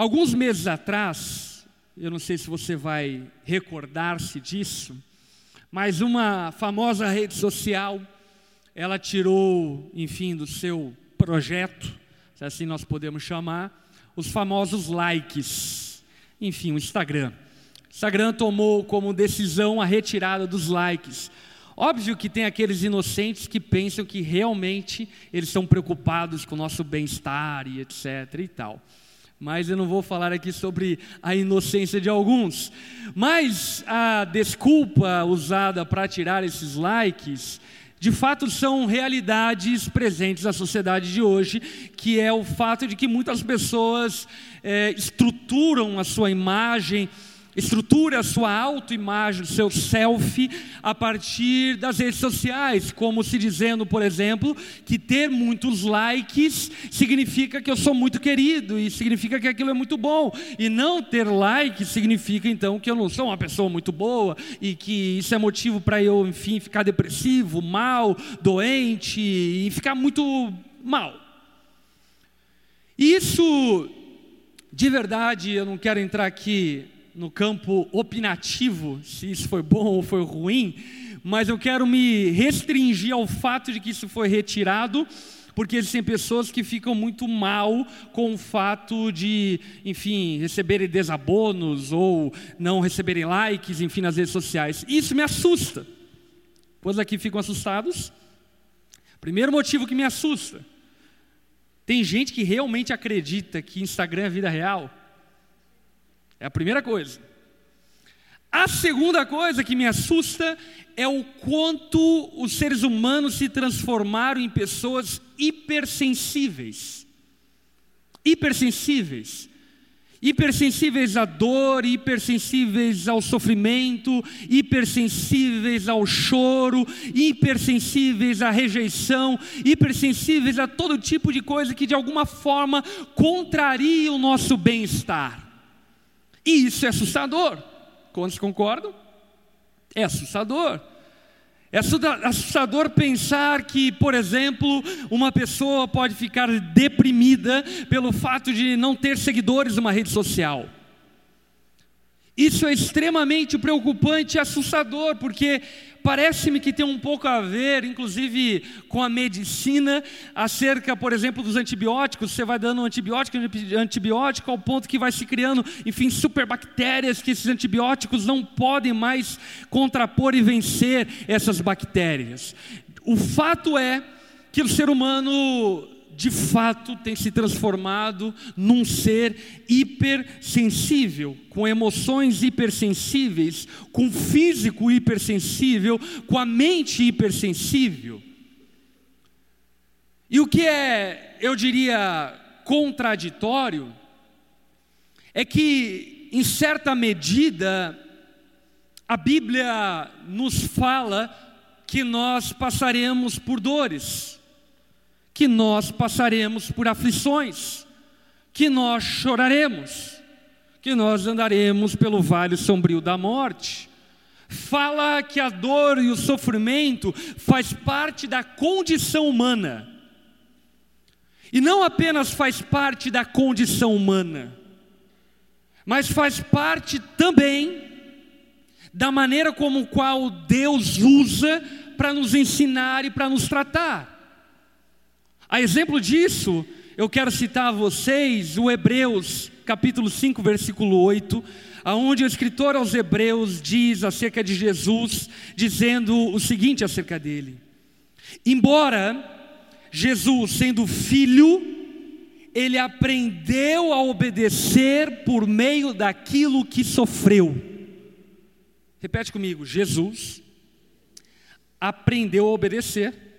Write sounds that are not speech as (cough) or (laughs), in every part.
Alguns meses atrás, eu não sei se você vai recordar-se disso, mas uma famosa rede social, ela tirou, enfim, do seu projeto, se assim nós podemos chamar, os famosos likes. Enfim, o Instagram. O Instagram tomou como decisão a retirada dos likes. Óbvio que tem aqueles inocentes que pensam que realmente eles estão preocupados com o nosso bem-estar e etc e tal. Mas eu não vou falar aqui sobre a inocência de alguns. Mas a desculpa usada para tirar esses likes, de fato são realidades presentes na sociedade de hoje, que é o fato de que muitas pessoas é, estruturam a sua imagem estrutura sua autoimagem, seu selfie, a partir das redes sociais, como se dizendo, por exemplo, que ter muitos likes significa que eu sou muito querido e significa que aquilo é muito bom, e não ter likes significa então que eu não sou uma pessoa muito boa e que isso é motivo para eu, enfim, ficar depressivo, mal, doente e ficar muito mal. Isso, de verdade, eu não quero entrar aqui no campo opinativo, se isso foi bom ou foi ruim, mas eu quero me restringir ao fato de que isso foi retirado, porque existem pessoas que ficam muito mal com o fato de, enfim, receberem desabonos ou não receberem likes, enfim, nas redes sociais. Isso me assusta. Pois aqui ficam assustados. Primeiro motivo que me assusta. Tem gente que realmente acredita que Instagram é vida real. É a primeira coisa. A segunda coisa que me assusta é o quanto os seres humanos se transformaram em pessoas hipersensíveis. Hipersensíveis. Hipersensíveis à dor, hipersensíveis ao sofrimento, hipersensíveis ao choro, hipersensíveis à rejeição, hipersensíveis a todo tipo de coisa que de alguma forma contraria o nosso bem-estar. E isso é assustador. Quantos concordam? É assustador. É assustador pensar que, por exemplo, uma pessoa pode ficar deprimida pelo fato de não ter seguidores numa rede social. Isso é extremamente preocupante e assustador, porque parece-me que tem um pouco a ver, inclusive, com a medicina, acerca, por exemplo, dos antibióticos. Você vai dando um antibiótico, antibiótico, ao ponto que vai se criando, enfim, superbactérias que esses antibióticos não podem mais contrapor e vencer essas bactérias. O fato é que o ser humano de fato tem se transformado num ser hipersensível, com emoções hipersensíveis, com físico hipersensível, com a mente hipersensível. E o que é, eu diria, contraditório, é que, em certa medida, a Bíblia nos fala que nós passaremos por dores que nós passaremos por aflições, que nós choraremos, que nós andaremos pelo vale sombrio da morte. Fala que a dor e o sofrimento faz parte da condição humana. E não apenas faz parte da condição humana, mas faz parte também da maneira como qual Deus usa para nos ensinar e para nos tratar. A exemplo disso, eu quero citar a vocês o Hebreus, capítulo 5, versículo 8, aonde o escritor aos Hebreus diz acerca de Jesus, dizendo o seguinte acerca dele: Embora Jesus, sendo filho, ele aprendeu a obedecer por meio daquilo que sofreu. Repete comigo: Jesus aprendeu a obedecer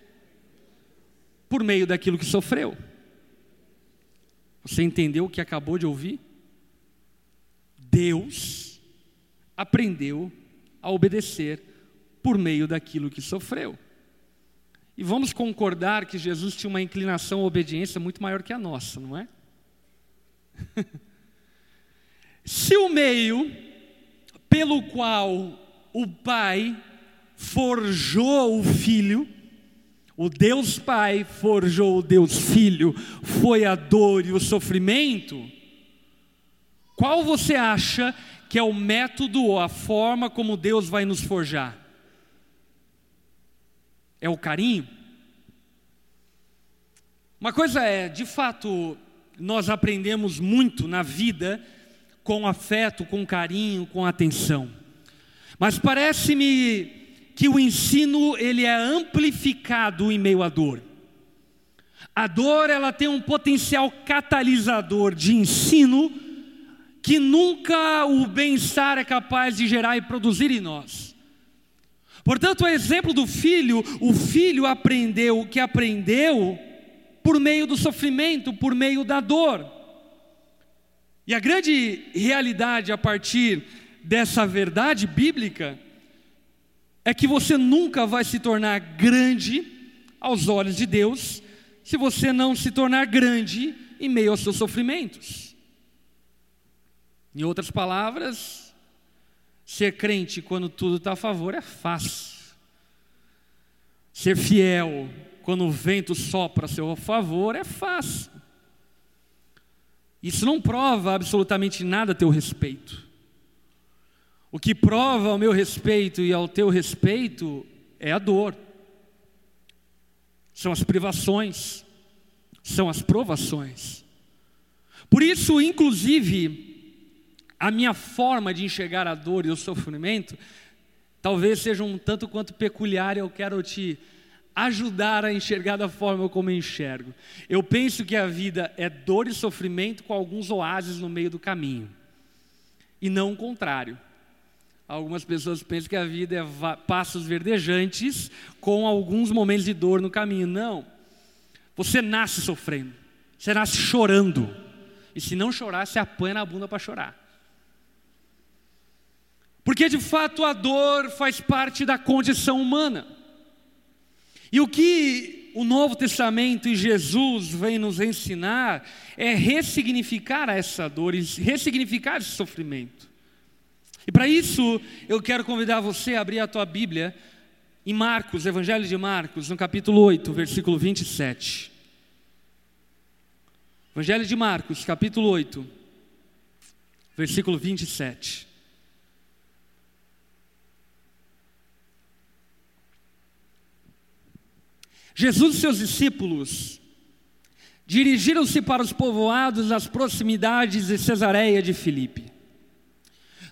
por meio daquilo que sofreu. Você entendeu o que acabou de ouvir? Deus aprendeu a obedecer por meio daquilo que sofreu. E vamos concordar que Jesus tinha uma inclinação à obediência muito maior que a nossa, não é? (laughs) Se o meio pelo qual o Pai forjou o Filho, o Deus Pai forjou o Deus Filho, foi a dor e o sofrimento. Qual você acha que é o método ou a forma como Deus vai nos forjar? É o carinho? Uma coisa é, de fato, nós aprendemos muito na vida com afeto, com carinho, com atenção. Mas parece-me que o ensino ele é amplificado em meio à dor. A dor ela tem um potencial catalisador de ensino que nunca o bem-estar é capaz de gerar e produzir em nós. Portanto, o exemplo do filho, o filho aprendeu o que aprendeu por meio do sofrimento, por meio da dor. E a grande realidade a partir dessa verdade bíblica é que você nunca vai se tornar grande aos olhos de Deus se você não se tornar grande em meio aos seus sofrimentos. Em outras palavras, ser crente quando tudo está a favor é fácil. Ser fiel quando o vento sopra a seu favor é fácil. Isso não prova absolutamente nada a teu respeito. O que prova ao meu respeito e ao teu respeito é a dor, são as privações, são as provações. Por isso, inclusive, a minha forma de enxergar a dor e o sofrimento talvez seja um tanto quanto peculiar, eu quero te ajudar a enxergar da forma como eu enxergo. Eu penso que a vida é dor e sofrimento com alguns oásis no meio do caminho, e não o contrário. Algumas pessoas pensam que a vida é passos verdejantes com alguns momentos de dor no caminho. Não. Você nasce sofrendo, você nasce chorando, e se não chorar, você apanha na bunda para chorar. Porque de fato a dor faz parte da condição humana. E o que o Novo Testamento e Jesus vem nos ensinar é ressignificar essa dor ressignificar esse sofrimento. E para isso, eu quero convidar você a abrir a tua Bíblia em Marcos, Evangelho de Marcos, no capítulo 8, versículo 27. Evangelho de Marcos, capítulo 8, versículo 27. Jesus e seus discípulos dirigiram-se para os povoados das proximidades de Cesareia de Filipe.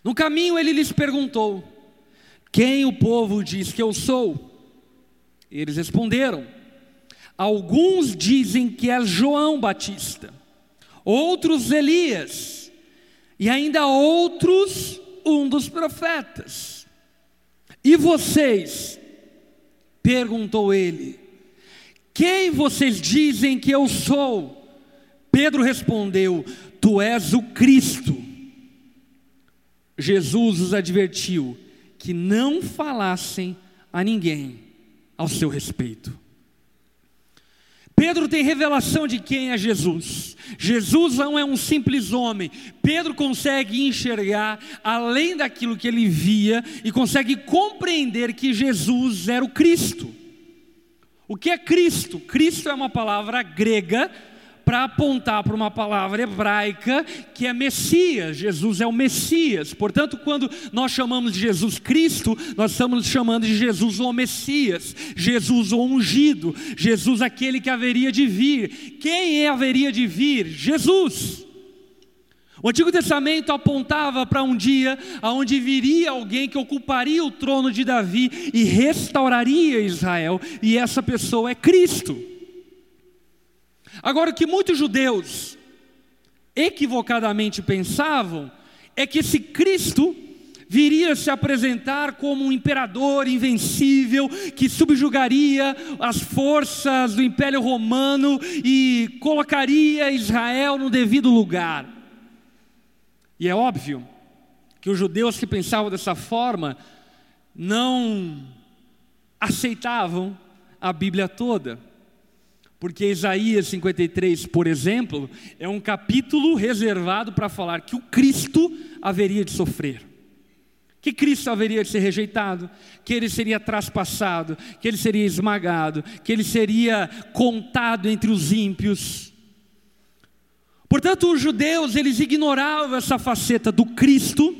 No caminho ele lhes perguntou: Quem o povo diz que eu sou? Eles responderam: Alguns dizem que é João Batista, outros Elias, e ainda outros um dos profetas. E vocês? perguntou ele quem vocês dizem que eu sou? Pedro respondeu: Tu és o Cristo. Jesus os advertiu que não falassem a ninguém ao seu respeito. Pedro tem revelação de quem é Jesus. Jesus não é um simples homem. Pedro consegue enxergar além daquilo que ele via e consegue compreender que Jesus era o Cristo. O que é Cristo? Cristo é uma palavra grega para apontar para uma palavra hebraica que é Messias. Jesus é o Messias. Portanto, quando nós chamamos de Jesus Cristo, nós estamos chamando de Jesus o Messias, Jesus o ungido, Jesus aquele que haveria de vir. Quem é haveria de vir? Jesus. O Antigo Testamento apontava para um dia onde viria alguém que ocuparia o trono de Davi e restauraria Israel, e essa pessoa é Cristo. Agora, o que muitos judeus equivocadamente pensavam é que esse Cristo viria se apresentar como um imperador invencível que subjugaria as forças do Império Romano e colocaria Israel no devido lugar. E é óbvio que os judeus que pensavam dessa forma não aceitavam a Bíblia toda. Porque Isaías 53, por exemplo, é um capítulo reservado para falar que o Cristo haveria de sofrer. Que Cristo haveria de ser rejeitado, que ele seria traspassado, que ele seria esmagado, que ele seria contado entre os ímpios. Portanto, os judeus, eles ignoravam essa faceta do Cristo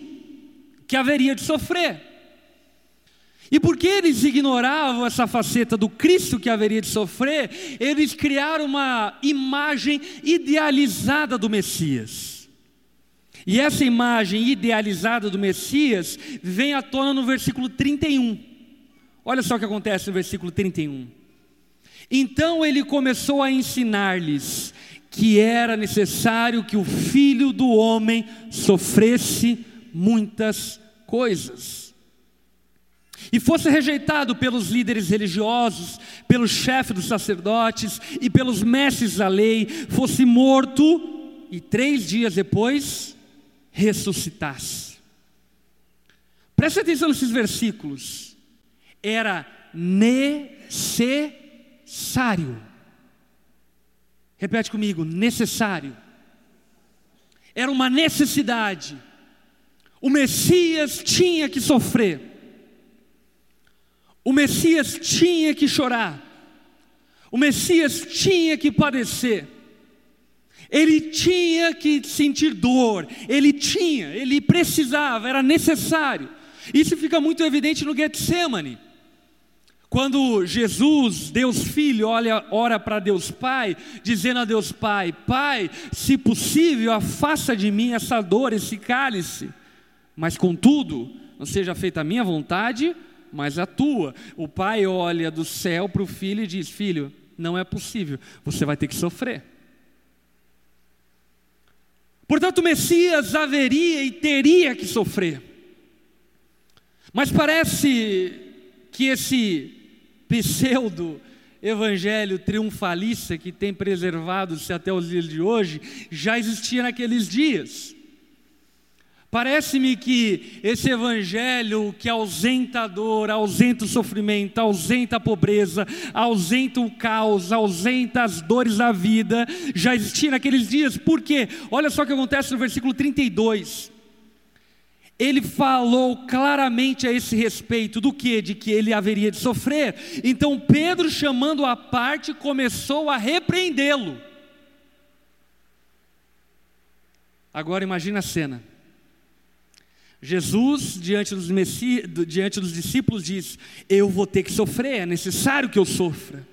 que haveria de sofrer. E porque eles ignoravam essa faceta do Cristo que haveria de sofrer, eles criaram uma imagem idealizada do Messias. E essa imagem idealizada do Messias vem à tona no versículo 31. Olha só o que acontece no versículo 31. Então ele começou a ensinar-lhes que era necessário que o filho do homem sofresse muitas coisas. E fosse rejeitado pelos líderes religiosos, pelo chefe dos sacerdotes e pelos mestres da lei, fosse morto e três dias depois ressuscitasse. Preste atenção nesses versículos. Era necessário Repete comigo: necessário. Era uma necessidade. O Messias tinha que sofrer. O Messias tinha que chorar. O Messias tinha que padecer. Ele tinha que sentir dor. Ele tinha, ele precisava, era necessário. Isso fica muito evidente no Getsemane. Quando Jesus, Deus Filho, olha, ora para Deus Pai, dizendo a Deus Pai: Pai, se possível, afasta de mim essa dor, esse cálice, mas contudo, não seja feita a minha vontade, mas a tua. O pai olha do céu para o filho e diz: Filho, não é possível, você vai ter que sofrer. Portanto, o Messias haveria e teria que sofrer. Mas parece que esse pseudo evangelho triunfalista que tem preservado-se até os dias de hoje, já existia naqueles dias. Parece-me que esse evangelho que ausenta a dor, ausenta o sofrimento, ausenta a pobreza, ausenta o caos, ausenta as dores da vida, já existia naqueles dias. Por quê? Olha só o que acontece no versículo 32 ele falou claramente a esse respeito do que? De que ele haveria de sofrer. Então Pedro, chamando a parte, começou a repreendê-lo. Agora imagina a cena. Jesus, diante dos, messi, diante dos discípulos, diz: Eu vou ter que sofrer, é necessário que eu sofra.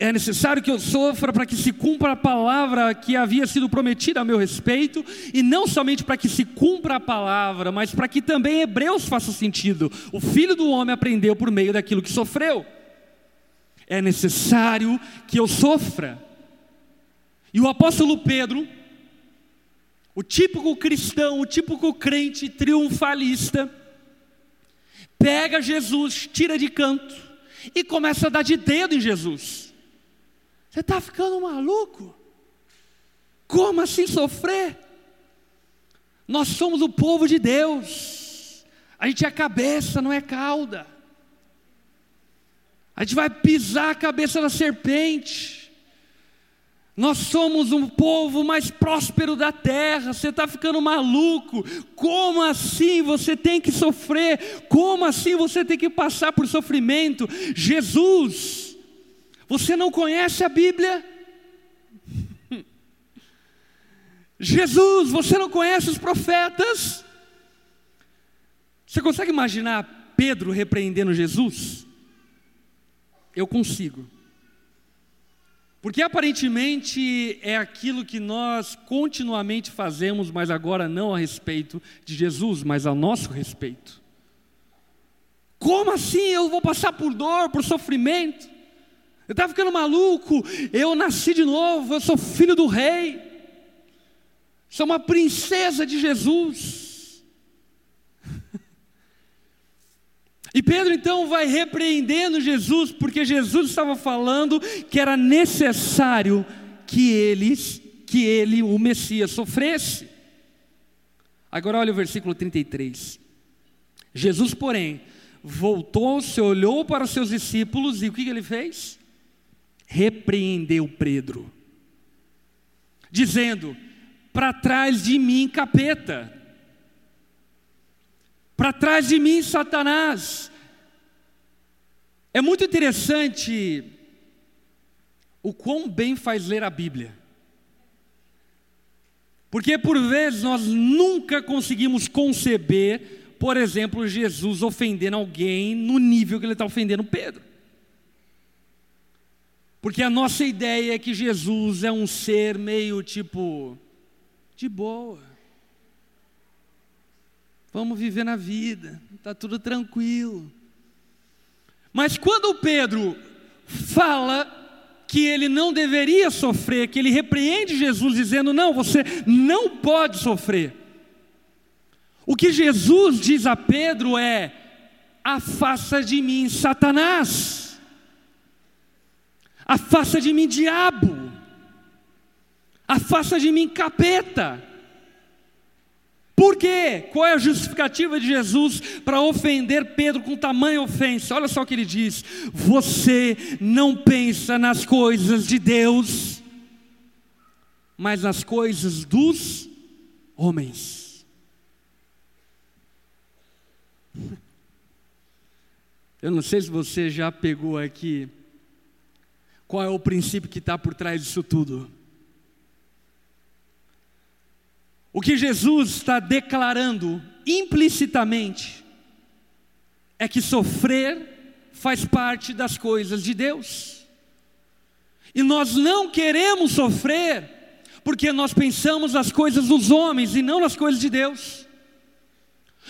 É necessário que eu sofra para que se cumpra a palavra que havia sido prometida a meu respeito, e não somente para que se cumpra a palavra, mas para que também Hebreus faça sentido. O filho do homem aprendeu por meio daquilo que sofreu. É necessário que eu sofra. E o apóstolo Pedro, o típico cristão, o típico crente triunfalista, pega Jesus, tira de canto e começa a dar de dedo em Jesus. Você está ficando maluco? Como assim sofrer? Nós somos o povo de Deus. A gente é cabeça, não é cauda. A gente vai pisar a cabeça da serpente. Nós somos um povo mais próspero da terra. Você está ficando maluco? Como assim você tem que sofrer? Como assim você tem que passar por sofrimento? Jesus você não conhece a Bíblia? Jesus, você não conhece os profetas? Você consegue imaginar Pedro repreendendo Jesus? Eu consigo. Porque aparentemente é aquilo que nós continuamente fazemos, mas agora não a respeito de Jesus, mas a nosso respeito. Como assim eu vou passar por dor, por sofrimento? Eu estava ficando maluco. Eu nasci de novo, eu sou filho do rei. Sou uma princesa de Jesus. E Pedro então vai repreendendo Jesus, porque Jesus estava falando que era necessário que eles, que ele, o Messias, sofresse. Agora olha o versículo 33. Jesus, porém, voltou-se, olhou para seus discípulos e o que ele fez? repreendeu Pedro, dizendo: Para trás de mim, capeta, para trás de mim, Satanás. É muito interessante o quão bem faz ler a Bíblia. Porque por vezes nós nunca conseguimos conceber, por exemplo, Jesus ofendendo alguém no nível que ele está ofendendo Pedro. Porque a nossa ideia é que Jesus é um ser meio tipo, de boa. Vamos viver na vida, está tudo tranquilo. Mas quando Pedro fala que ele não deveria sofrer, que ele repreende Jesus dizendo: Não, você não pode sofrer. O que Jesus diz a Pedro é: Afasta de mim, Satanás. Afasta de mim, diabo. Afasta de mim, capeta. Por quê? Qual é a justificativa de Jesus para ofender Pedro com tamanha ofensa? Olha só o que ele diz: Você não pensa nas coisas de Deus, mas nas coisas dos homens. (laughs) Eu não sei se você já pegou aqui qual é o princípio que está por trás disso tudo. O que Jesus está declarando implicitamente é que sofrer faz parte das coisas de Deus. E nós não queremos sofrer porque nós pensamos nas coisas dos homens e não nas coisas de Deus.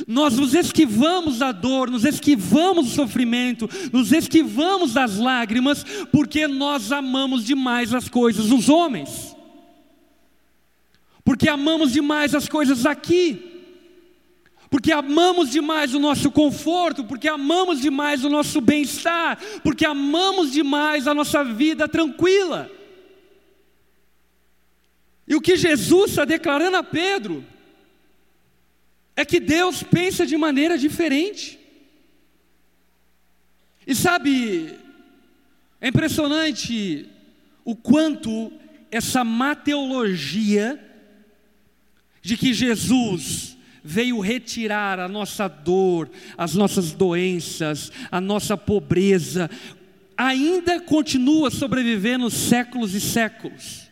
Nós nos esquivamos da dor, nos esquivamos do sofrimento, nos esquivamos das lágrimas, porque nós amamos demais as coisas dos homens porque amamos demais as coisas aqui, porque amamos demais o nosso conforto, porque amamos demais o nosso bem-estar, porque amamos demais a nossa vida tranquila. E o que Jesus está declarando a Pedro é que Deus pensa de maneira diferente. E sabe, é impressionante o quanto essa mateologia de que Jesus veio retirar a nossa dor, as nossas doenças, a nossa pobreza, ainda continua sobrevivendo séculos e séculos.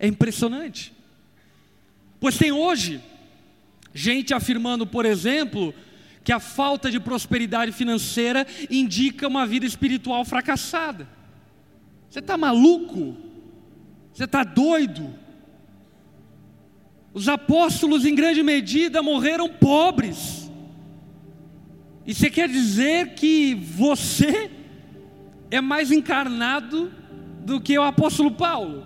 É impressionante. Pois tem hoje gente afirmando, por exemplo, que a falta de prosperidade financeira indica uma vida espiritual fracassada. Você está maluco? Você está doido? Os apóstolos, em grande medida, morreram pobres. E você quer dizer que você é mais encarnado do que o apóstolo Paulo?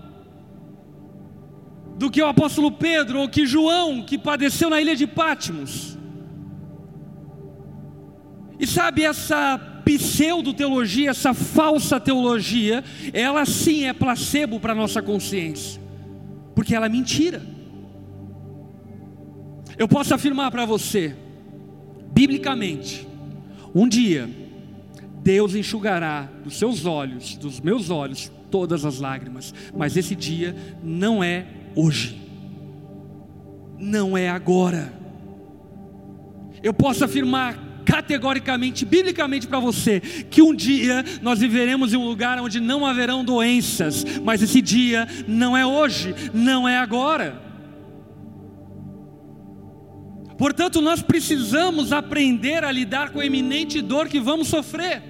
Do que o apóstolo Pedro ou que João, que padeceu na ilha de Pátimos? E sabe, essa pseudo-teologia, essa falsa teologia, ela sim é placebo para a nossa consciência, porque ela é mentira. Eu posso afirmar para você, biblicamente, um dia, Deus enxugará dos seus olhos, dos meus olhos, todas as lágrimas, mas esse dia não é hoje, não é agora. Eu posso afirmar categoricamente, biblicamente para você, que um dia nós viveremos em um lugar onde não haverão doenças, mas esse dia não é hoje, não é agora. Portanto, nós precisamos aprender a lidar com a eminente dor que vamos sofrer.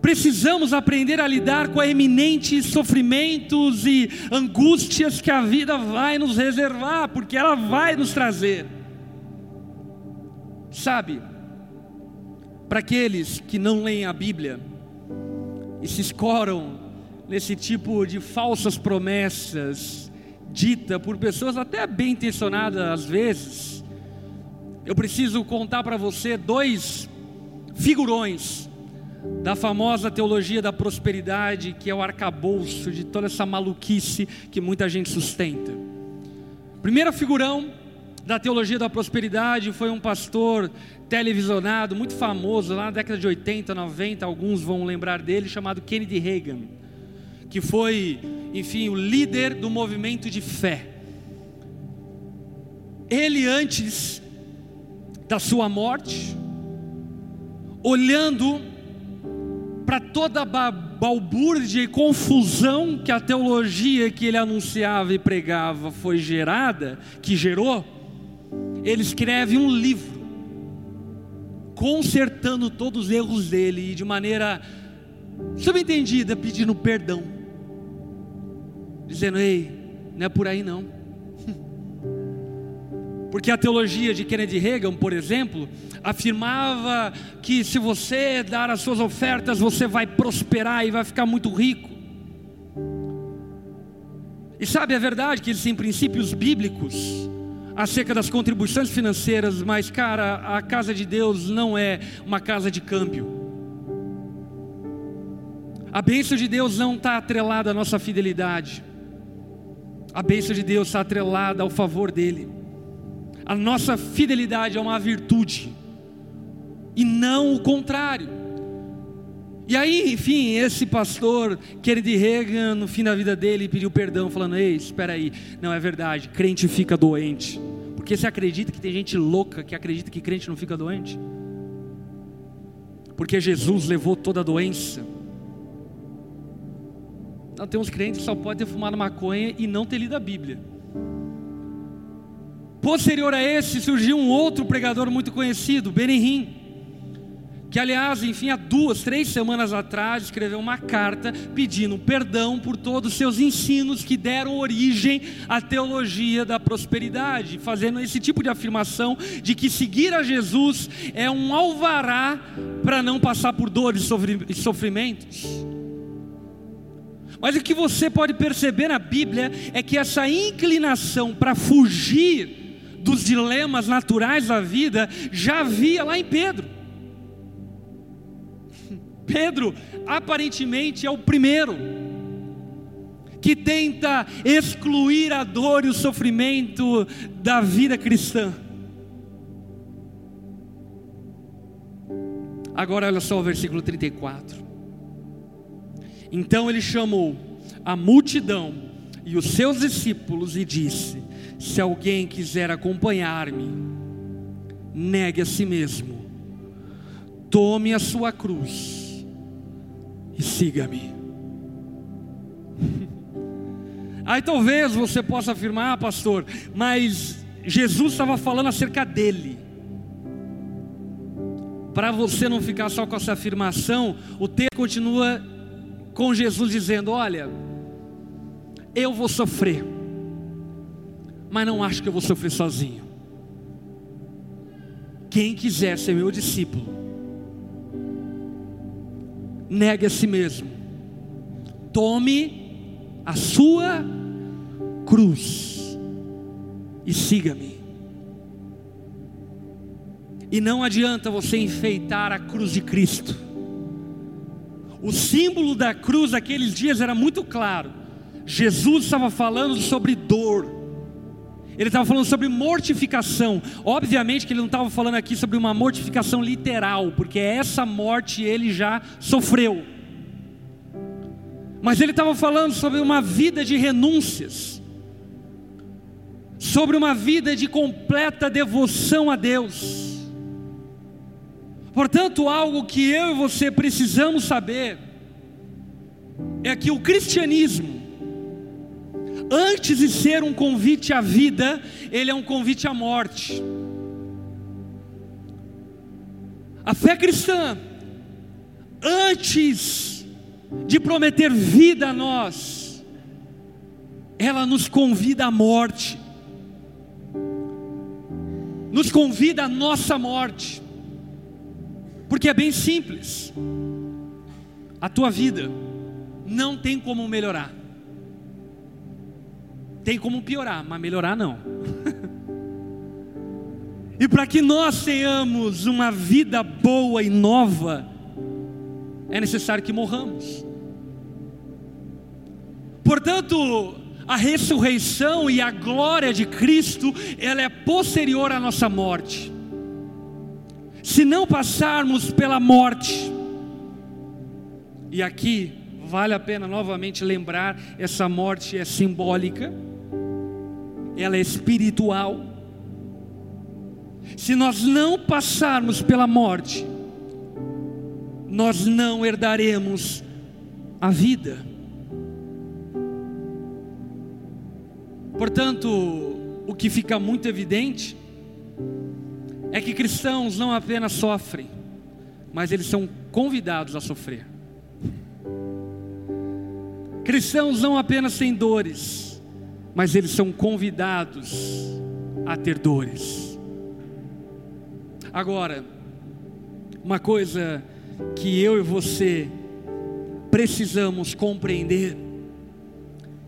Precisamos aprender a lidar com a eminentes sofrimentos e angústias que a vida vai nos reservar, porque ela vai nos trazer. Sabe, para aqueles que não leem a Bíblia e se escoram nesse tipo de falsas promessas, dita por pessoas até bem intencionadas às vezes, eu preciso contar para você dois figurões da famosa teologia da prosperidade, que é o arcabouço de toda essa maluquice que muita gente sustenta. Primeiro figurão da teologia da prosperidade foi um pastor televisionado, muito famoso, lá na década de 80, 90, alguns vão lembrar dele, chamado Kennedy Reagan que foi, enfim, o líder do movimento de fé. Ele, antes da sua morte, olhando para toda a balbúrdia e confusão que a teologia que ele anunciava e pregava foi gerada, que gerou, ele escreve um livro consertando todos os erros dele e de maneira subentendida pedindo perdão, dizendo: "Ei, não é por aí não". (laughs) Porque a teologia de Kennedy Reagan, por exemplo, afirmava que se você dar as suas ofertas, você vai prosperar e vai ficar muito rico. E sabe a verdade que existem princípios bíblicos acerca das contribuições financeiras, mas cara, a casa de Deus não é uma casa de câmbio. A bênção de Deus não está atrelada à nossa fidelidade. A bênção de Deus está atrelada ao favor dele. A nossa fidelidade é uma virtude e não o contrário. E aí, enfim, esse pastor, Kennedy Reagan, no fim da vida dele, pediu perdão, falando: Ei, espera aí, não é verdade, crente fica doente. Porque você acredita que tem gente louca que acredita que crente não fica doente? Porque Jesus levou toda a doença. Não, tem uns crentes que só podem ter fumado maconha e não ter lido a Bíblia. Posterior a esse, surgiu um outro pregador muito conhecido, Benihim que aliás, enfim, há duas, três semanas atrás, escreveu uma carta pedindo perdão por todos os seus ensinos que deram origem à teologia da prosperidade, fazendo esse tipo de afirmação de que seguir a Jesus é um alvará para não passar por dores e sofrimentos. Mas o que você pode perceber na Bíblia é que essa inclinação para fugir dos dilemas naturais da vida já havia lá em Pedro. (laughs) Pedro, aparentemente, é o primeiro que tenta excluir a dor e o sofrimento da vida cristã. Agora, olha só o versículo 34. Então ele chamou a multidão e os seus discípulos e disse: Se alguém quiser acompanhar-me, negue a si mesmo, tome a sua cruz e siga-me. (laughs) Aí talvez você possa afirmar, ah, pastor, mas Jesus estava falando acerca dele. Para você não ficar só com essa afirmação, o texto continua com Jesus dizendo: Olha, eu vou sofrer, mas não acho que eu vou sofrer sozinho. Quem quiser ser meu discípulo, negue a si mesmo, tome a sua cruz e siga-me. E não adianta você enfeitar a cruz de Cristo. O símbolo da cruz naqueles dias era muito claro. Jesus estava falando sobre dor, ele estava falando sobre mortificação. Obviamente que ele não estava falando aqui sobre uma mortificação literal, porque essa morte ele já sofreu. Mas ele estava falando sobre uma vida de renúncias, sobre uma vida de completa devoção a Deus. Portanto, algo que eu e você precisamos saber é que o cristianismo antes de ser um convite à vida, ele é um convite à morte. A fé cristã, antes de prometer vida a nós, ela nos convida à morte, nos convida à nossa morte, porque é bem simples, a tua vida não tem como melhorar. Tem como piorar, mas melhorar não. (laughs) e para que nós tenhamos uma vida boa e nova, é necessário que morramos. Portanto, a ressurreição e a glória de Cristo, ela é posterior à nossa morte. Se não passarmos pela morte, e aqui vale a pena novamente lembrar, essa morte é simbólica, ela é espiritual. Se nós não passarmos pela morte, nós não herdaremos a vida. Portanto, o que fica muito evidente é que cristãos não apenas sofrem, mas eles são convidados a sofrer. Cristãos não apenas têm dores, mas eles são convidados a ter dores. Agora, uma coisa que eu e você precisamos compreender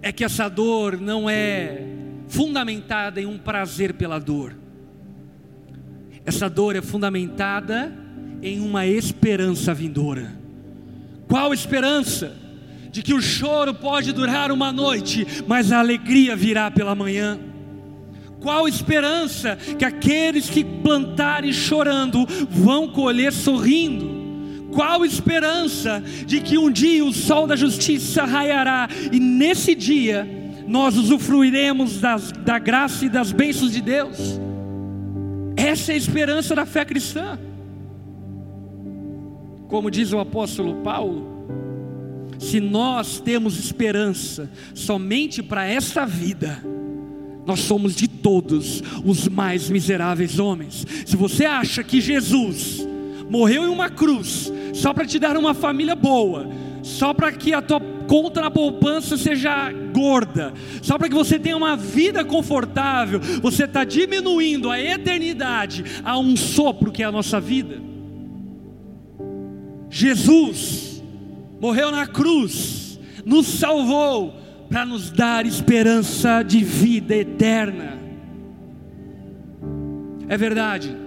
é que essa dor não é fundamentada em um prazer pela dor. Essa dor é fundamentada em uma esperança vindoura. Qual esperança? De que o choro pode durar uma noite, mas a alegria virá pela manhã. Qual esperança que aqueles que plantarem chorando vão colher sorrindo? Qual esperança de que um dia o sol da justiça raiará e nesse dia nós usufruiremos das, da graça e das bênçãos de Deus? Essa é a esperança da fé cristã. Como diz o apóstolo Paulo, se nós temos esperança somente para esta vida, nós somos de todos os mais miseráveis homens. Se você acha que Jesus morreu em uma cruz só para te dar uma família boa, só para que a tua conta na poupança seja gorda, só para que você tenha uma vida confortável, você está diminuindo a eternidade a um sopro que é a nossa vida. Jesus morreu na cruz, nos salvou para nos dar esperança de vida eterna. É verdade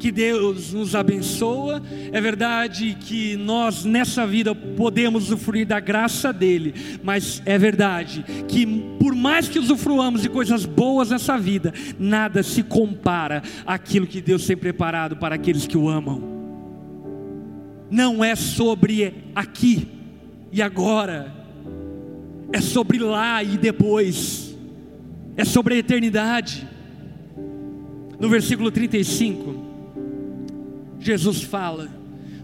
que Deus nos abençoa, é verdade que nós nessa vida podemos usufruir da graça dele, mas é verdade que por mais que usufruamos de coisas boas nessa vida, nada se compara àquilo que Deus tem preparado para aqueles que o amam não é sobre aqui e agora, é sobre lá e depois, é sobre a eternidade. No versículo 35, Jesus fala: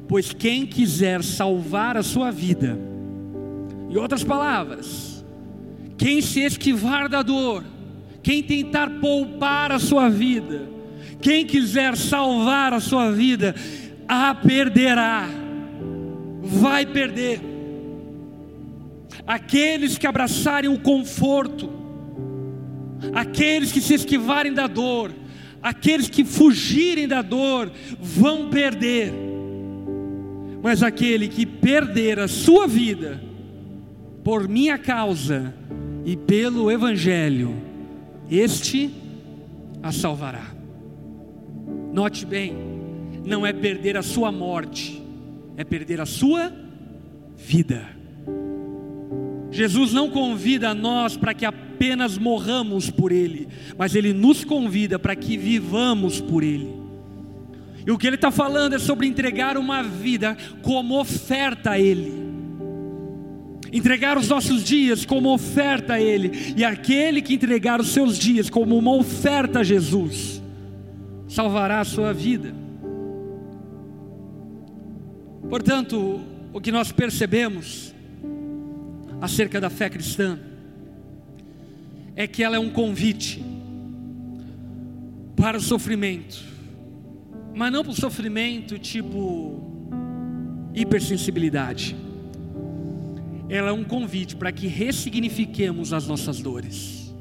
Pois quem quiser salvar a sua vida, em outras palavras, quem se esquivar da dor, quem tentar poupar a sua vida, quem quiser salvar a sua vida, a perderá, vai perder. Aqueles que abraçarem o conforto, aqueles que se esquivarem da dor, aqueles que fugirem da dor, vão perder. Mas aquele que perder a sua vida, por minha causa e pelo Evangelho, este a salvará. Note bem, não é perder a sua morte, é perder a sua vida. Jesus não convida a nós para que apenas morramos por Ele, mas Ele nos convida para que vivamos por Ele. E o que Ele está falando é sobre entregar uma vida como oferta a Ele entregar os nossos dias como oferta a Ele, e aquele que entregar os seus dias como uma oferta a Jesus, salvará a sua vida. Portanto, o que nós percebemos acerca da fé cristã é que ela é um convite para o sofrimento, mas não para o sofrimento tipo hipersensibilidade. Ela é um convite para que ressignifiquemos as nossas dores.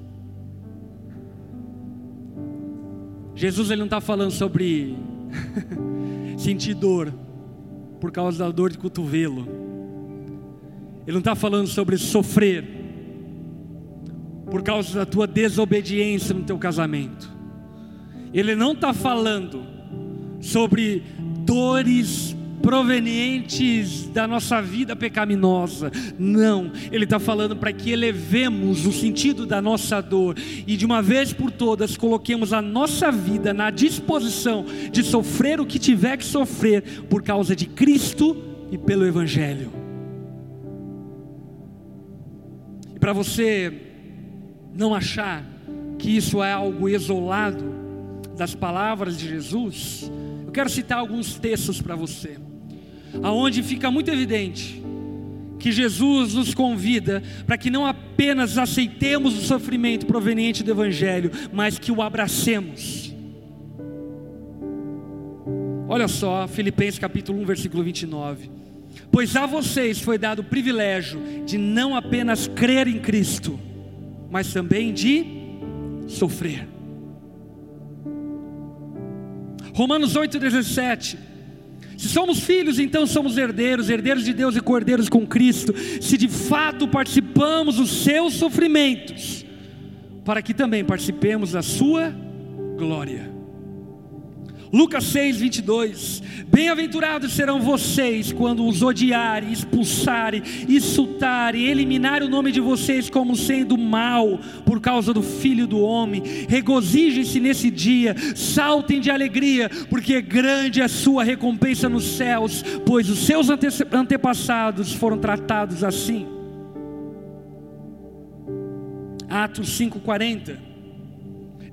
Jesus ele não está falando sobre (laughs) sentir dor por causa da dor de cotovelo. Ele não está falando sobre sofrer por causa da tua desobediência no teu casamento. Ele não está falando sobre dores provenientes da nossa vida pecaminosa. Não, Ele está falando para que elevemos o sentido da nossa dor e de uma vez por todas coloquemos a nossa vida na disposição de sofrer o que tiver que sofrer por causa de Cristo e pelo Evangelho. E para você não achar que isso é algo isolado das palavras de Jesus, eu quero citar alguns textos para você aonde fica muito evidente que Jesus nos convida para que não apenas aceitemos o sofrimento proveniente do Evangelho, mas que o abracemos. Olha só, Filipenses capítulo 1, versículo 29. Pois a vocês foi dado o privilégio de não apenas crer em Cristo, mas também de sofrer. Romanos 8,17. Se somos filhos, então somos herdeiros, herdeiros de Deus e cordeiros com Cristo, se de fato participamos dos seus sofrimentos, para que também participemos da sua glória. Lucas 6, 22. Bem-aventurados serão vocês quando os odiarem, expulsarem, insultarem, eliminarem o nome de vocês como sendo mal por causa do Filho do Homem. Regozijem-se nesse dia, saltem de alegria, porque grande é a sua recompensa nos céus, pois os seus ante antepassados foram tratados assim. Atos 5,40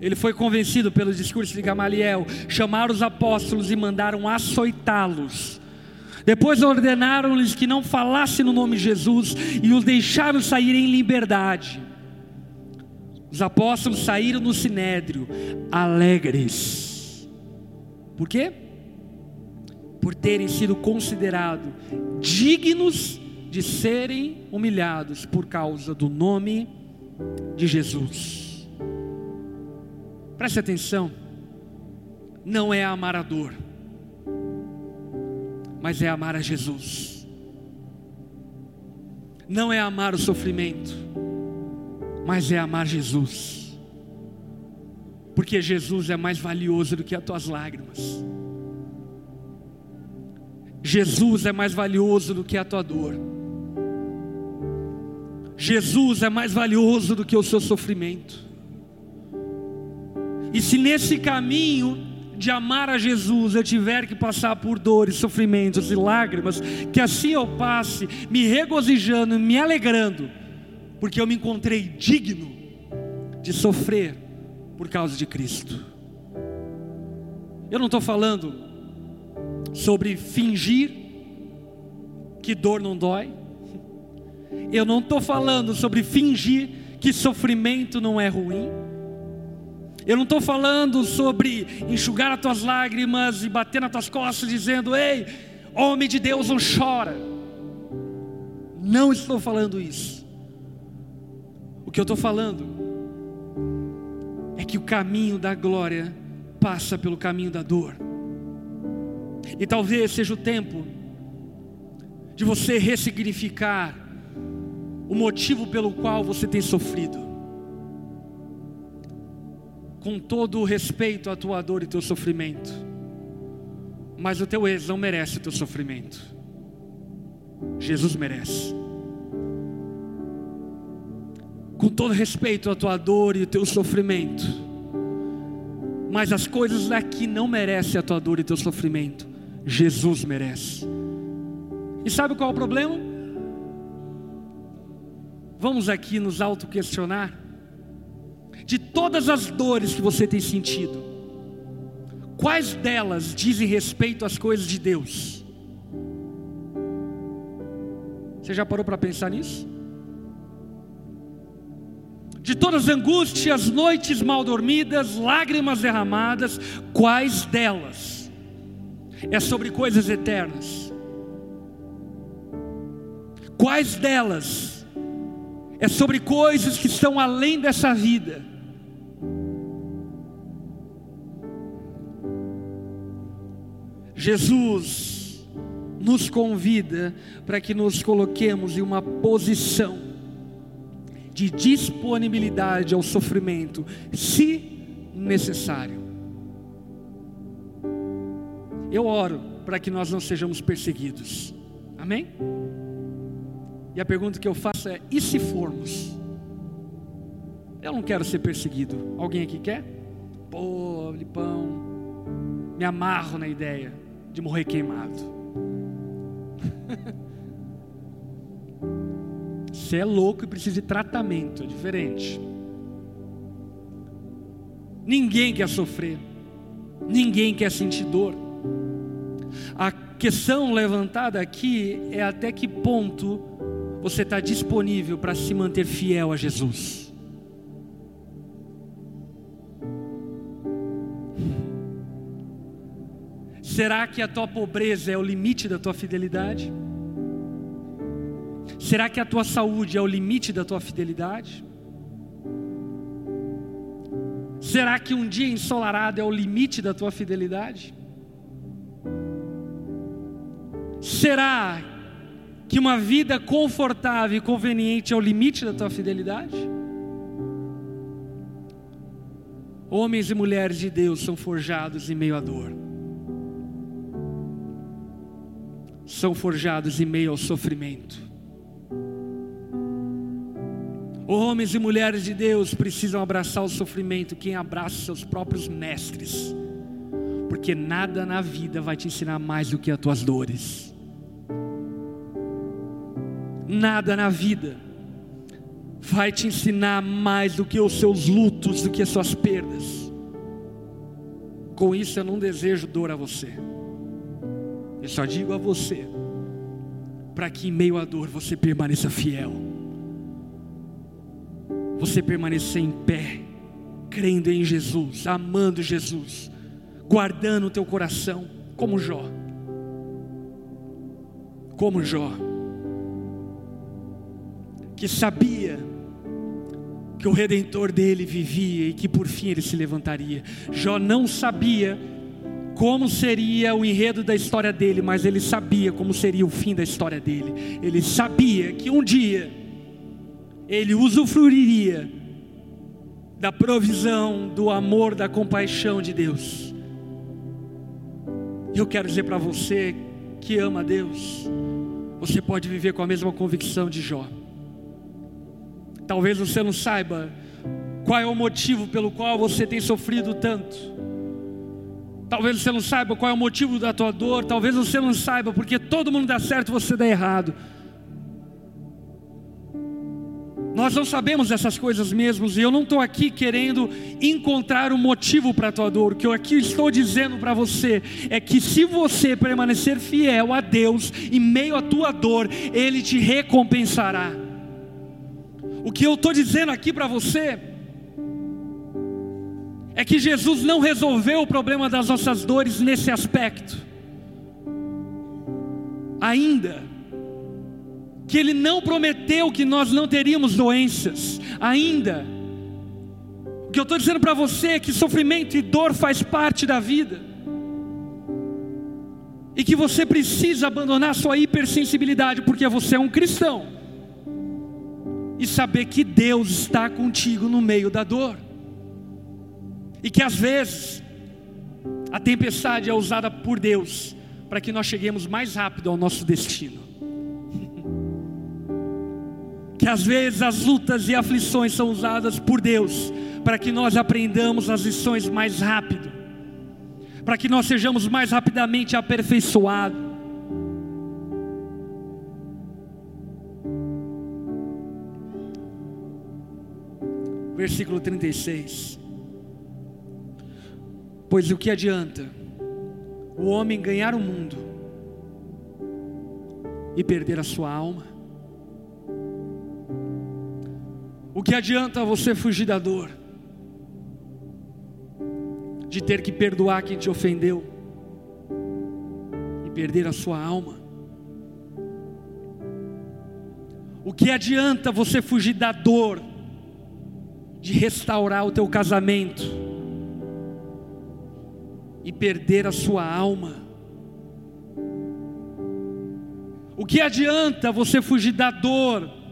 ele foi convencido pelo discurso de Gamaliel, chamaram os apóstolos e mandaram açoitá-los. Depois ordenaram-lhes que não falassem no nome de Jesus e os deixaram sair em liberdade. Os apóstolos saíram no sinédrio, alegres. Por quê? Por terem sido considerados dignos de serem humilhados por causa do nome de Jesus. Preste atenção, não é amar a dor, mas é amar a Jesus. Não é amar o sofrimento, mas é amar Jesus. Porque Jesus é mais valioso do que as tuas lágrimas. Jesus é mais valioso do que a tua dor. Jesus é mais valioso do que o seu sofrimento. E se nesse caminho de amar a Jesus eu tiver que passar por dores, sofrimentos e lágrimas, que assim eu passe me regozijando, me alegrando, porque eu me encontrei digno de sofrer por causa de Cristo. Eu não estou falando sobre fingir que dor não dói. Eu não estou falando sobre fingir que sofrimento não é ruim. Eu não estou falando sobre enxugar as tuas lágrimas e bater nas tuas costas dizendo: Ei, homem de Deus, não chora. Não estou falando isso. O que eu estou falando é que o caminho da glória passa pelo caminho da dor. E talvez seja o tempo de você ressignificar o motivo pelo qual você tem sofrido com todo o respeito à tua dor e teu sofrimento, mas o teu ex não merece o teu sofrimento, Jesus merece. Com todo respeito à tua dor e o teu sofrimento, mas as coisas daqui não merecem a tua dor e teu sofrimento, Jesus merece. E sabe qual é o problema? Vamos aqui nos auto-questionar de todas as dores que você tem sentido, quais delas dizem respeito às coisas de Deus? Você já parou para pensar nisso? De todas as angústias, noites mal dormidas, lágrimas derramadas, quais delas é sobre coisas eternas? Quais delas é sobre coisas que estão além dessa vida? Jesus nos convida para que nos coloquemos em uma posição de disponibilidade ao sofrimento, se necessário. Eu oro para que nós não sejamos perseguidos. Amém? E a pergunta que eu faço é: e se formos? Eu não quero ser perseguido. Alguém aqui quer? Pô, Lipão, me amarro na ideia de morrer queimado. Você é louco e precisa de tratamento, é diferente. Ninguém quer sofrer, ninguém quer sentir dor. A questão levantada aqui é até que ponto você está disponível para se manter fiel a Jesus? Será que a tua pobreza é o limite da tua fidelidade? Será que a tua saúde é o limite da tua fidelidade? Será que um dia ensolarado é o limite da tua fidelidade? Será que uma vida confortável e conveniente é o limite da tua fidelidade? Homens e mulheres de Deus são forjados em meio à dor, são forjados em meio ao sofrimento. Homens e mulheres de Deus precisam abraçar o sofrimento, quem abraça seus próprios mestres, porque nada na vida vai te ensinar mais do que as tuas dores. Nada na vida vai te ensinar mais do que os seus lutos, do que as suas perdas. Com isso eu não desejo dor a você. Eu só digo a você, para que em meio à dor você permaneça fiel você permanecer em pé, crendo em Jesus, amando Jesus, guardando o teu coração, como Jó. Como Jó, que sabia que o redentor dele vivia e que por fim ele se levantaria. Jó não sabia como seria o enredo da história dele, mas ele sabia como seria o fim da história dele. Ele sabia que um dia ele usufruiria da provisão, do amor, da compaixão de Deus. Eu quero dizer para você que ama Deus, você pode viver com a mesma convicção de Jó. Talvez você não saiba qual é o motivo pelo qual você tem sofrido tanto. Talvez você não saiba qual é o motivo da tua dor, talvez você não saiba porque todo mundo dá certo e você dá errado. Nós não sabemos essas coisas mesmos, e eu não estou aqui querendo encontrar um motivo para a tua dor. O que eu aqui estou dizendo para você é que se você permanecer fiel a Deus em meio à tua dor, Ele te recompensará. O que eu estou dizendo aqui para você é que Jesus não resolveu o problema das nossas dores nesse aspecto, ainda que Ele não prometeu que nós não teríamos doenças, ainda. O que eu estou dizendo para você é que sofrimento e dor faz parte da vida, e que você precisa abandonar sua hipersensibilidade, porque você é um cristão, e saber que Deus está contigo no meio da dor, e que às vezes a tempestade é usada por Deus para que nós cheguemos mais rápido ao nosso destino (laughs) que às vezes as lutas e aflições são usadas por Deus para que nós aprendamos as lições mais rápido, para que nós sejamos mais rapidamente aperfeiçoados. Versículo 36. Pois o que adianta o homem ganhar o mundo e perder a sua alma? O que adianta você fugir da dor? De ter que perdoar quem te ofendeu e perder a sua alma? O que adianta você fugir da dor de restaurar o teu casamento e perder a sua alma? O que adianta você fugir da dor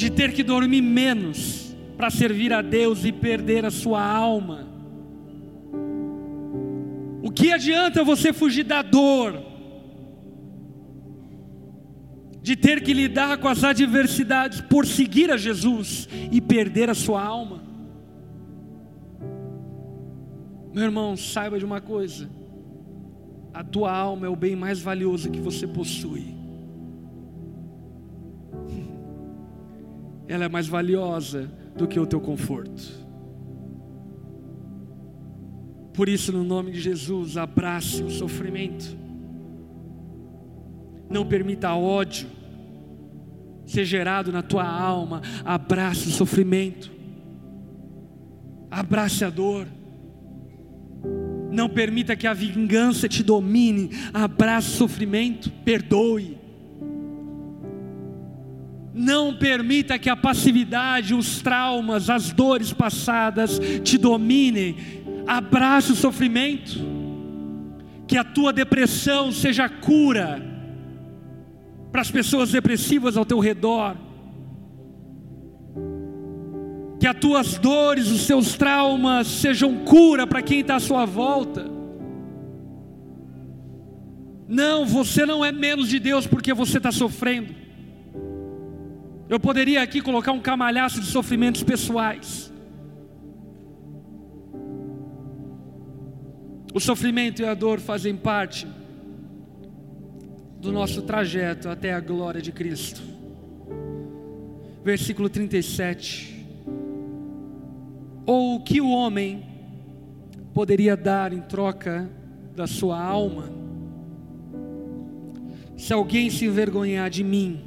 de ter que dormir menos para servir a Deus e perder a sua alma. O que adianta você fugir da dor, de ter que lidar com as adversidades por seguir a Jesus e perder a sua alma? Meu irmão, saiba de uma coisa: a tua alma é o bem mais valioso que você possui. ela é mais valiosa do que o teu conforto. Por isso, no nome de Jesus, abrace o sofrimento. Não permita ódio ser gerado na tua alma. Abrace o sofrimento. Abrace a dor. Não permita que a vingança te domine. Abrace o sofrimento. Perdoe. Não permita que a passividade, os traumas, as dores passadas te dominem. Abrace o sofrimento. Que a tua depressão seja cura para as pessoas depressivas ao teu redor. Que as tuas dores, os seus traumas sejam cura para quem está à sua volta. Não, você não é menos de Deus porque você está sofrendo. Eu poderia aqui colocar um camalhaço de sofrimentos pessoais. O sofrimento e a dor fazem parte do nosso trajeto até a glória de Cristo. Versículo 37. Ou o que o homem poderia dar em troca da sua alma? Se alguém se envergonhar de mim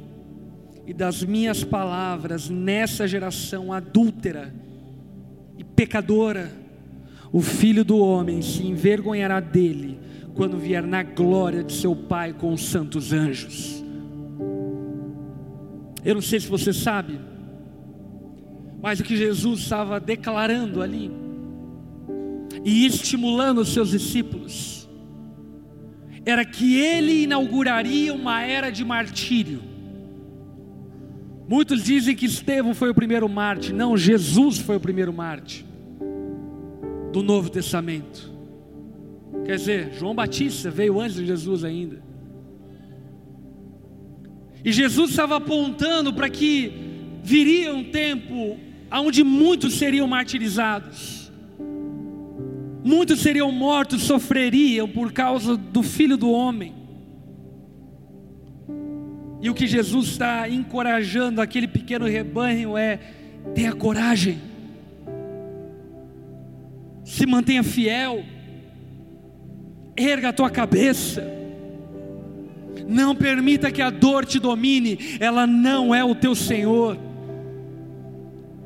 e das minhas palavras nessa geração adúltera e pecadora, o filho do homem se envergonhará dele quando vier na glória de seu Pai com os santos anjos. Eu não sei se você sabe, mas o que Jesus estava declarando ali e estimulando os seus discípulos era que ele inauguraria uma era de martírio. Muitos dizem que Estevão foi o primeiro mártir, não, Jesus foi o primeiro mártir do Novo Testamento. Quer dizer, João Batista veio antes de Jesus ainda. E Jesus estava apontando para que viria um tempo onde muitos seriam martirizados, muitos seriam mortos, sofreriam por causa do filho do homem. E o que Jesus está encorajando aquele pequeno rebanho é: tenha coragem, se mantenha fiel erga a tua cabeça. Não permita que a dor te domine, ela não é o teu Senhor.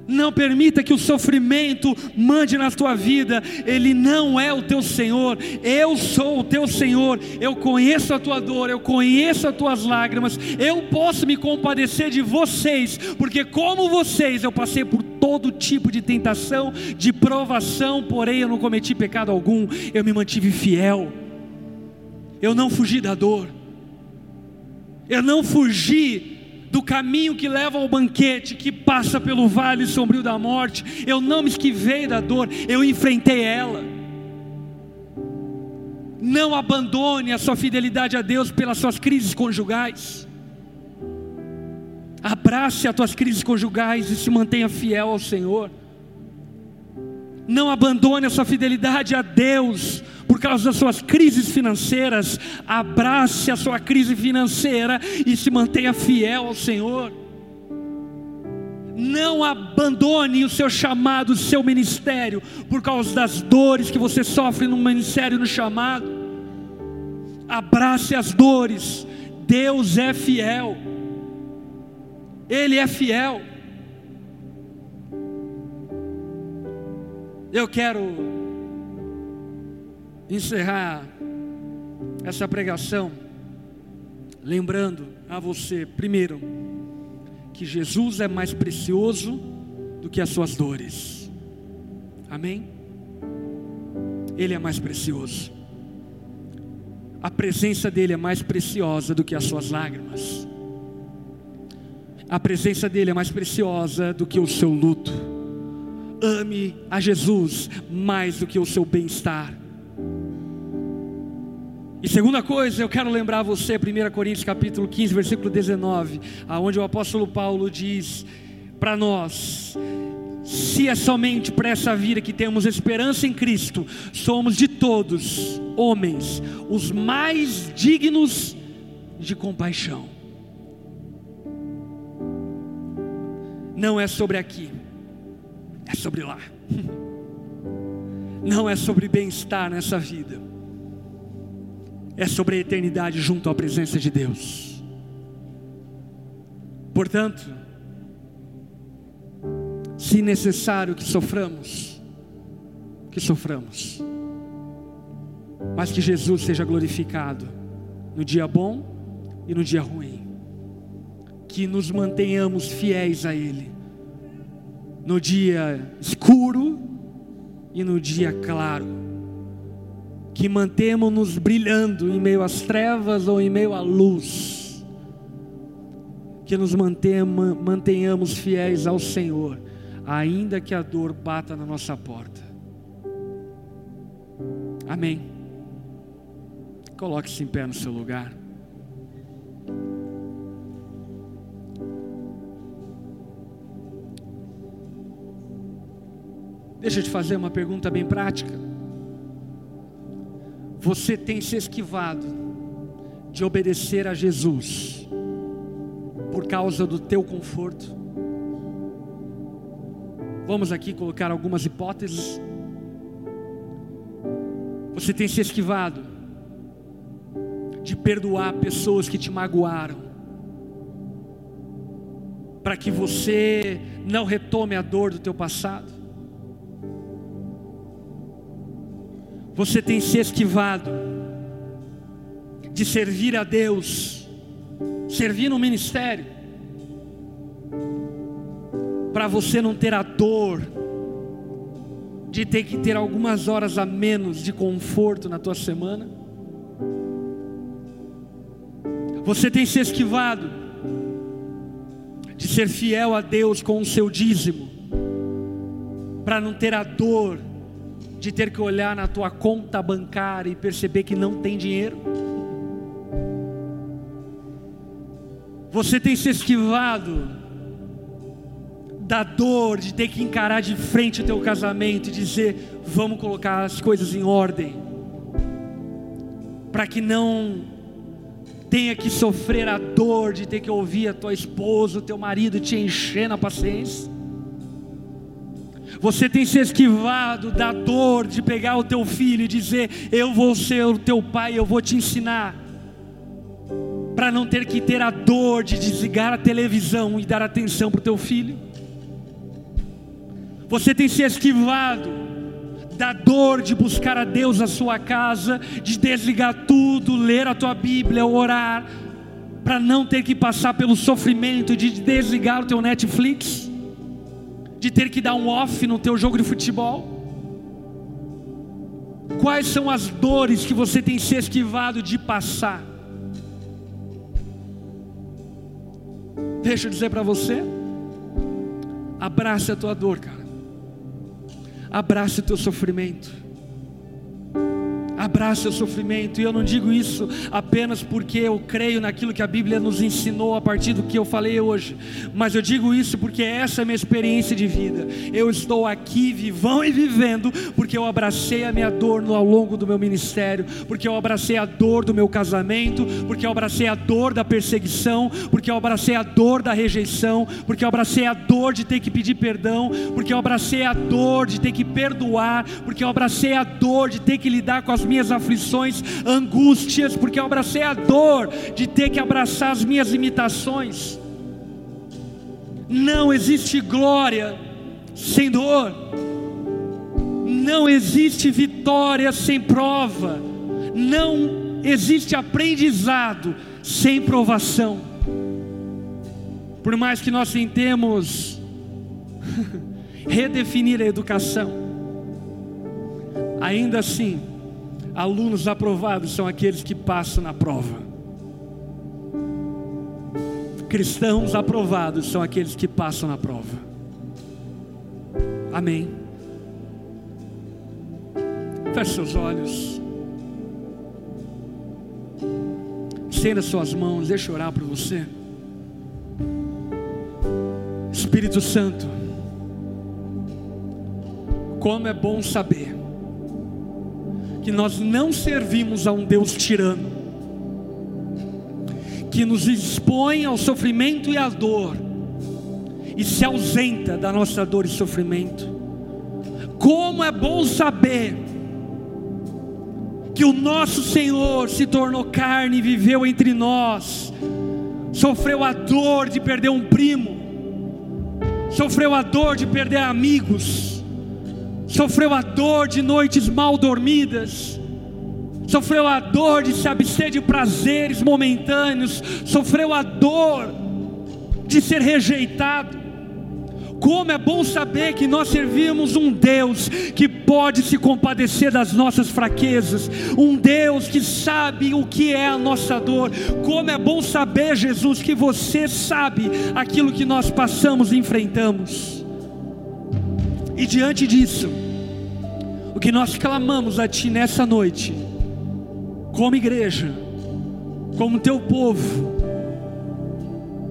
Não permita que o sofrimento mande na tua vida, ele não é o teu Senhor. Eu sou o teu Senhor. Eu conheço a tua dor, eu conheço as tuas lágrimas. Eu posso me compadecer de vocês, porque como vocês eu passei por todo tipo de tentação, de provação, porém eu não cometi pecado algum, eu me mantive fiel, eu não fugi da dor, eu não fugi do caminho que leva ao banquete, que passa pelo vale sombrio da morte, eu não me esquivei da dor, eu enfrentei ela. Não abandone a sua fidelidade a Deus pelas suas crises conjugais. Abrace as tuas crises conjugais e se mantenha fiel ao Senhor. Não abandone a sua fidelidade a Deus por causa das suas crises financeiras. Abrace a sua crise financeira e se mantenha fiel ao Senhor. Não abandone o seu chamado, o seu ministério, por causa das dores que você sofre no ministério no chamado. Abrace as dores. Deus é fiel. Ele é fiel. Eu quero encerrar essa pregação lembrando a você, primeiro, que Jesus é mais precioso do que as suas dores. Amém? Ele é mais precioso. A presença dele é mais preciosa do que as suas lágrimas. A presença dele é mais preciosa do que o seu luto. Ame a Jesus mais do que o seu bem-estar. E segunda coisa, eu quero lembrar você, 1 Coríntios capítulo 15, versículo 19, aonde o apóstolo Paulo diz para nós: se é somente para essa vida que temos esperança em Cristo, somos de todos, homens, os mais dignos de compaixão. não é sobre aqui, é sobre lá. (laughs) Não é sobre bem-estar nessa vida, é sobre a eternidade junto à presença de Deus. Portanto, se necessário que soframos, que soframos, mas que Jesus seja glorificado no dia bom e no dia ruim, que nos mantenhamos fiéis a Ele, no dia escuro e no dia claro, que mantemos-nos brilhando em meio às trevas ou em meio à luz, que nos mantenhamos fiéis ao Senhor ainda que a dor bata na nossa porta. Amém. Coloque-se em pé no seu lugar. Deixa eu te fazer uma pergunta bem prática. Você tem se esquivado de obedecer a Jesus por causa do teu conforto? Vamos aqui colocar algumas hipóteses. Você tem se esquivado de perdoar pessoas que te magoaram, para que você não retome a dor do teu passado. Você tem se esquivado de servir a Deus, servir no ministério, para você não ter a dor de ter que ter algumas horas a menos de conforto na tua semana? Você tem se esquivado de ser fiel a Deus com o seu dízimo, para não ter a dor de ter que olhar na tua conta bancária e perceber que não tem dinheiro? Você tem se esquivado da dor de ter que encarar de frente o teu casamento e dizer: vamos colocar as coisas em ordem, para que não tenha que sofrer a dor de ter que ouvir a tua esposa, o teu marido te encher na paciência. Você tem se esquivado da dor de pegar o teu filho e dizer: Eu vou ser o teu pai, eu vou te ensinar. Para não ter que ter a dor de desligar a televisão e dar atenção para o teu filho. Você tem se esquivado da dor de buscar a Deus na sua casa, de desligar tudo, ler a tua Bíblia, orar, para não ter que passar pelo sofrimento de desligar o teu Netflix, de ter que dar um off no teu jogo de futebol. Quais são as dores que você tem se esquivado de passar? Deixa eu dizer para você, abrace a tua dor, cara. Abrace o teu sofrimento. Abrace o sofrimento, e eu não digo isso apenas porque eu creio naquilo que a Bíblia nos ensinou a partir do que eu falei hoje, mas eu digo isso porque essa é a minha experiência de vida. Eu estou aqui vivão e vivendo porque eu abracei a minha dor ao longo do meu ministério, porque eu abracei a dor do meu casamento, porque eu abracei a dor da perseguição, porque eu abracei a dor da rejeição, porque eu abracei a dor de ter que pedir perdão, porque eu abracei a dor de ter que perdoar, porque eu abracei a dor de ter que lidar com as minhas aflições, angústias, porque eu abracei a dor de ter que abraçar as minhas limitações. Não existe glória sem dor, não existe vitória sem prova, não existe aprendizado sem provação. Por mais que nós tentemos (laughs) redefinir a educação, ainda assim, Alunos aprovados são aqueles que passam na prova. Cristãos aprovados são aqueles que passam na prova. Amém. Feche seus olhos. Estenda suas mãos, deixa eu orar por você. Espírito Santo, como é bom saber que nós não servimos a um Deus tirano, que nos expõe ao sofrimento e à dor, e se ausenta da nossa dor e sofrimento. Como é bom saber que o nosso Senhor se tornou carne e viveu entre nós, sofreu a dor de perder um primo, sofreu a dor de perder amigos, sofreu a dor de noites mal dormidas, sofreu a dor de se abster de prazeres momentâneos, sofreu a dor de ser rejeitado. Como é bom saber que nós servimos um Deus que pode se compadecer das nossas fraquezas, um Deus que sabe o que é a nossa dor. Como é bom saber, Jesus, que você sabe aquilo que nós passamos e enfrentamos. E diante disso, o que nós clamamos a Ti nessa noite, como igreja, como Teu povo,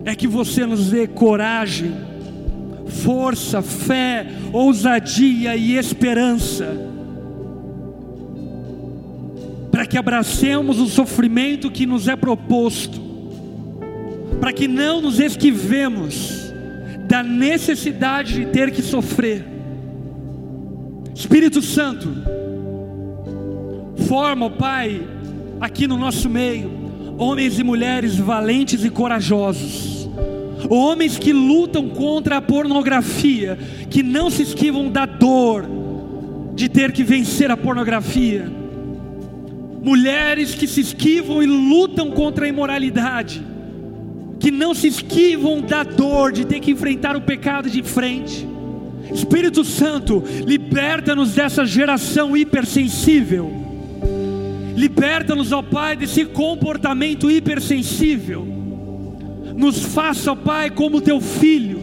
é que você nos dê coragem, força, fé, ousadia e esperança, para que abracemos o sofrimento que nos é proposto, para que não nos esquivemos da necessidade de ter que sofrer. Espírito Santo, forma, Pai, aqui no nosso meio, homens e mulheres valentes e corajosos homens que lutam contra a pornografia, que não se esquivam da dor de ter que vencer a pornografia, mulheres que se esquivam e lutam contra a imoralidade, que não se esquivam da dor de ter que enfrentar o pecado de frente. Espírito Santo, liberta-nos dessa geração hipersensível. Liberta-nos, ó Pai, desse comportamento hipersensível nos faça, Pai, como teu filho,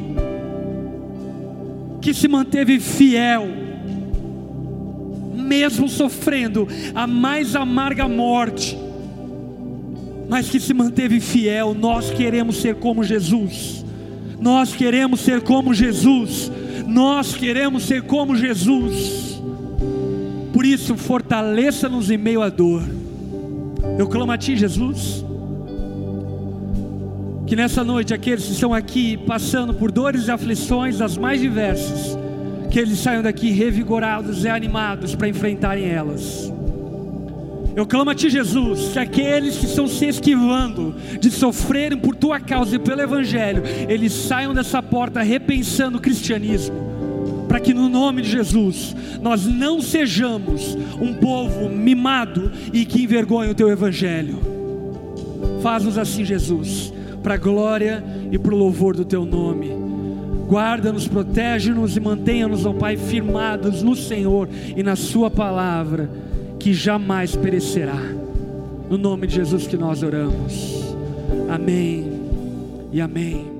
que se manteve fiel, mesmo sofrendo a mais amarga morte, mas que se manteve fiel. Nós queremos ser como Jesus, nós queremos ser como Jesus, nós queremos ser como Jesus. Por isso, fortaleça-nos em meio à dor. Eu clamo a Ti, Jesus que nessa noite aqueles que estão aqui passando por dores e aflições das mais diversas, que eles saiam daqui revigorados e animados para enfrentarem elas. Eu clamo a Ti, Jesus, que aqueles que estão se esquivando de sofrerem por Tua causa e pelo Evangelho, eles saiam dessa porta repensando o cristianismo, para que no nome de Jesus nós não sejamos um povo mimado e que envergonhe o Teu Evangelho. Faz-nos assim, Jesus para a glória e para o louvor do teu nome. Guarda-nos, protege-nos e mantenha-nos, ó Pai, firmados no Senhor e na Sua palavra, que jamais perecerá. No nome de Jesus que nós oramos. Amém e amém.